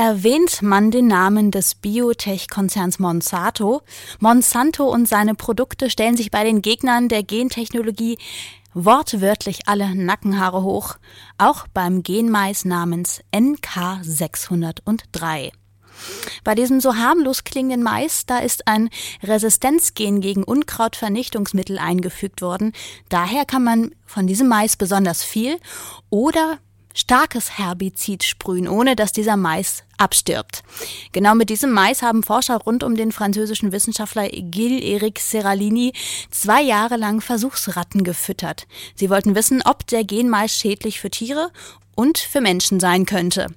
Erwähnt man den Namen des Biotech-Konzerns Monsanto, Monsanto und seine Produkte stellen sich bei den Gegnern der Gentechnologie wortwörtlich alle Nackenhaare hoch, auch beim Genmais namens NK603. Bei diesem so harmlos klingenden Mais, da ist ein Resistenzgen gegen Unkrautvernichtungsmittel eingefügt worden. Daher kann man von diesem Mais besonders viel oder starkes Herbizid sprühen, ohne dass dieser Mais abstirbt. Genau mit diesem Mais haben Forscher rund um den französischen Wissenschaftler Gilles-Éric Serralini zwei Jahre lang Versuchsratten gefüttert. Sie wollten wissen, ob der Genmais schädlich für Tiere und für Menschen sein könnte.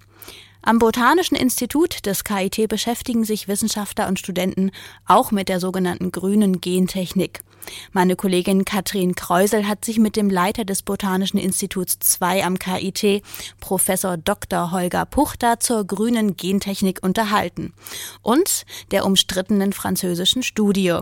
Am Botanischen Institut des KIT beschäftigen sich Wissenschaftler und Studenten auch mit der sogenannten grünen Gentechnik. Meine Kollegin Katrin Kreusel hat sich mit dem Leiter des Botanischen Instituts 2 am KIT, Professor Dr. Holger Puchter, zur grünen Gentechnik unterhalten und der umstrittenen französischen Studie.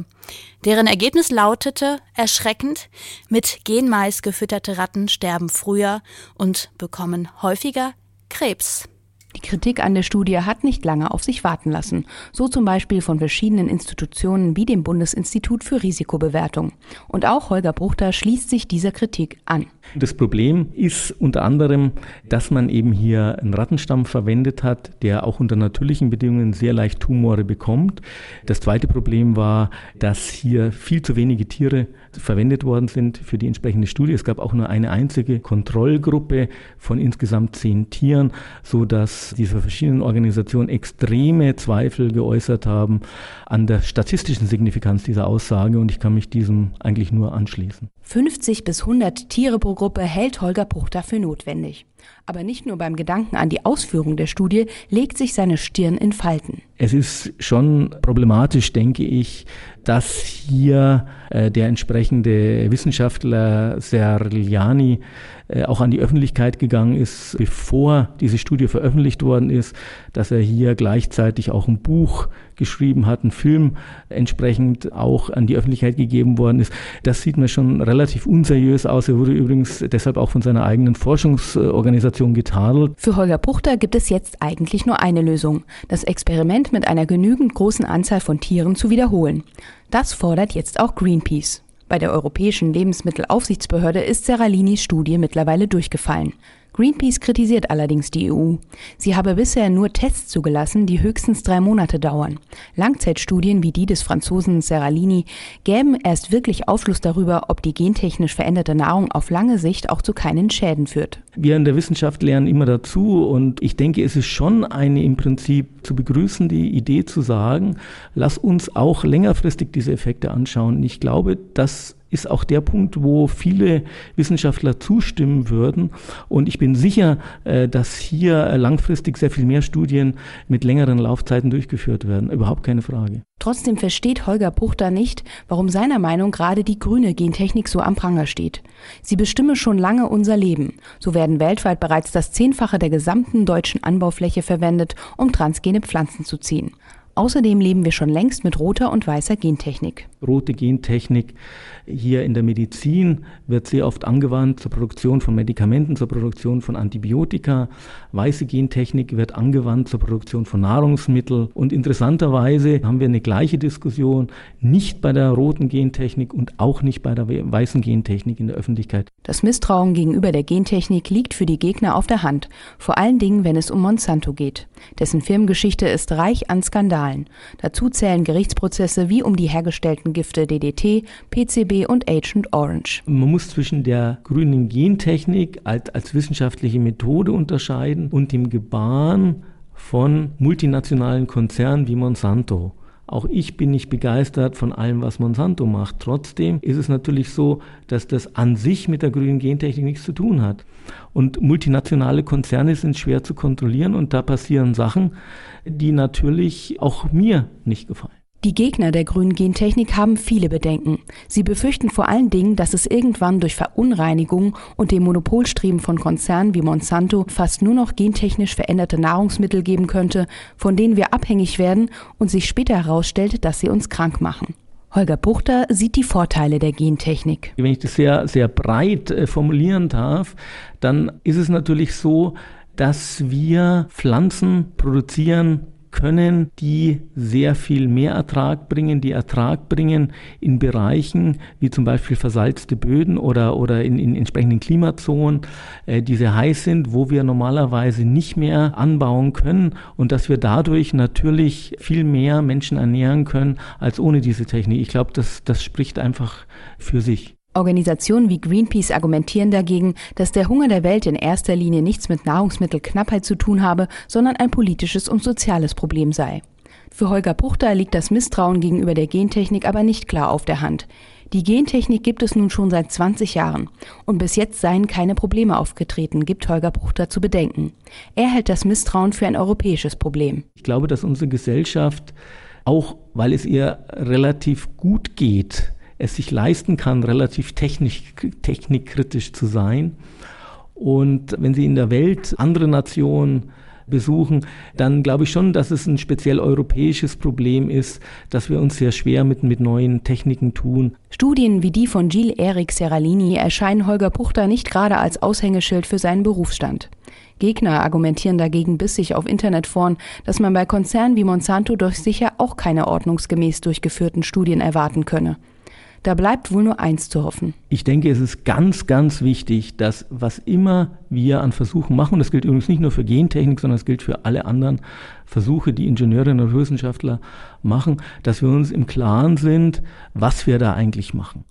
Deren Ergebnis lautete erschreckend, mit Genmais gefütterte Ratten sterben früher und bekommen häufiger Krebs. Die Kritik an der Studie hat nicht lange auf sich warten lassen, so zum Beispiel von verschiedenen Institutionen wie dem Bundesinstitut für Risikobewertung. Und auch Holger Bruchter schließt sich dieser Kritik an. Das Problem ist unter anderem, dass man eben hier einen Rattenstamm verwendet hat, der auch unter natürlichen Bedingungen sehr leicht Tumore bekommt. Das zweite Problem war, dass hier viel zu wenige Tiere verwendet worden sind für die entsprechende Studie. Es gab auch nur eine einzige Kontrollgruppe von insgesamt zehn Tieren, so dass diese verschiedenen Organisationen extreme Zweifel geäußert haben an der statistischen Signifikanz dieser Aussage und ich kann mich diesem eigentlich nur anschließen. 50 bis 100 Tiere pro Gruppe hält Holger Bruch dafür notwendig. Aber nicht nur beim Gedanken an die Ausführung der Studie legt sich seine Stirn in Falten. Es ist schon problematisch, denke ich, dass hier äh, der entsprechende Wissenschaftler Serliani äh, auch an die Öffentlichkeit gegangen ist, bevor diese Studie veröffentlicht worden ist, dass er hier gleichzeitig auch ein Buch geschrieben hat, ein Film entsprechend auch an die Öffentlichkeit gegeben worden ist. Das sieht mir schon relativ unseriös aus. Er wurde übrigens deshalb auch von seiner eigenen Forschungsorganisation getadelt. Für Holger Puchter gibt es jetzt eigentlich nur eine Lösung, das Experiment mit einer genügend großen Anzahl von Tieren zu wiederholen. Das fordert jetzt auch Greenpeace. Bei der Europäischen Lebensmittelaufsichtsbehörde ist Serralinis Studie mittlerweile durchgefallen. Greenpeace kritisiert allerdings die EU. Sie habe bisher nur Tests zugelassen, die höchstens drei Monate dauern. Langzeitstudien wie die des Franzosen Serralini gäben erst wirklich Aufschluss darüber, ob die gentechnisch veränderte Nahrung auf lange Sicht auch zu keinen Schäden führt. Wir in der Wissenschaft lernen immer dazu und ich denke, es ist schon eine im Prinzip zu begrüßen, die Idee zu sagen, lass uns auch längerfristig diese Effekte anschauen. Ich glaube, dass ist auch der Punkt, wo viele Wissenschaftler zustimmen würden. Und ich bin sicher, äh, dass hier langfristig sehr viel mehr Studien mit längeren Laufzeiten durchgeführt werden. Überhaupt keine Frage. Trotzdem versteht Holger Puchter nicht, warum seiner Meinung gerade die grüne Gentechnik so am Pranger steht. Sie bestimme schon lange unser Leben. So werden weltweit bereits das Zehnfache der gesamten deutschen Anbaufläche verwendet, um transgene Pflanzen zu ziehen. Außerdem leben wir schon längst mit roter und weißer Gentechnik. Rote Gentechnik hier in der Medizin wird sehr oft angewandt zur Produktion von Medikamenten, zur Produktion von Antibiotika. Weiße Gentechnik wird angewandt zur Produktion von Nahrungsmitteln. Und interessanterweise haben wir eine gleiche Diskussion nicht bei der roten Gentechnik und auch nicht bei der weißen Gentechnik in der Öffentlichkeit. Das Misstrauen gegenüber der Gentechnik liegt für die Gegner auf der Hand, vor allen Dingen, wenn es um Monsanto geht. Dessen Firmengeschichte ist reich an Skandalen. Dazu zählen Gerichtsprozesse wie um die hergestellten Gifte DDT, PCB und Agent Orange. Man muss zwischen der grünen Gentechnik als, als wissenschaftliche Methode unterscheiden und dem Gebaren von multinationalen Konzernen wie Monsanto. Auch ich bin nicht begeistert von allem, was Monsanto macht. Trotzdem ist es natürlich so, dass das an sich mit der grünen Gentechnik nichts zu tun hat. Und multinationale Konzerne sind schwer zu kontrollieren und da passieren Sachen, die natürlich auch mir nicht gefallen. Die Gegner der grünen Gentechnik haben viele Bedenken. Sie befürchten vor allen Dingen, dass es irgendwann durch Verunreinigung und dem Monopolstreben von Konzernen wie Monsanto fast nur noch gentechnisch veränderte Nahrungsmittel geben könnte, von denen wir abhängig werden und sich später herausstellt, dass sie uns krank machen. Holger Buchter sieht die Vorteile der Gentechnik. Wenn ich das sehr, sehr breit äh, formulieren darf, dann ist es natürlich so, dass wir Pflanzen produzieren können, die sehr viel mehr Ertrag bringen, die Ertrag bringen in Bereichen wie zum Beispiel versalzte Böden oder, oder in, in entsprechenden Klimazonen, äh, die sehr heiß sind, wo wir normalerweise nicht mehr anbauen können und dass wir dadurch natürlich viel mehr Menschen ernähren können als ohne diese Technik. Ich glaube, das, das spricht einfach für sich. Organisationen wie Greenpeace argumentieren dagegen, dass der Hunger der Welt in erster Linie nichts mit Nahrungsmittelknappheit zu tun habe, sondern ein politisches und soziales Problem sei. Für Holger Puchter liegt das Misstrauen gegenüber der Gentechnik aber nicht klar auf der Hand. Die Gentechnik gibt es nun schon seit 20 Jahren und bis jetzt seien keine Probleme aufgetreten, gibt Holger Puchter zu bedenken. Er hält das Misstrauen für ein europäisches Problem. Ich glaube, dass unsere Gesellschaft, auch weil es ihr relativ gut geht, es sich leisten kann, relativ technisch, technikkritisch zu sein. Und wenn Sie in der Welt andere Nationen besuchen, dann glaube ich schon, dass es ein speziell europäisches Problem ist, dass wir uns sehr schwer mit, mit neuen Techniken tun. Studien wie die von Gilles Eric Serralini erscheinen Holger Puchter nicht gerade als Aushängeschild für seinen Berufsstand. Gegner argumentieren dagegen bissig auf Internetforen, dass man bei Konzernen wie Monsanto doch sicher auch keine ordnungsgemäß durchgeführten Studien erwarten könne. Da bleibt wohl nur eins zu hoffen. Ich denke, es ist ganz, ganz wichtig, dass was immer wir an Versuchen machen, das gilt übrigens nicht nur für Gentechnik, sondern es gilt für alle anderen Versuche, die Ingenieurinnen und Wissenschaftler machen, dass wir uns im Klaren sind, was wir da eigentlich machen.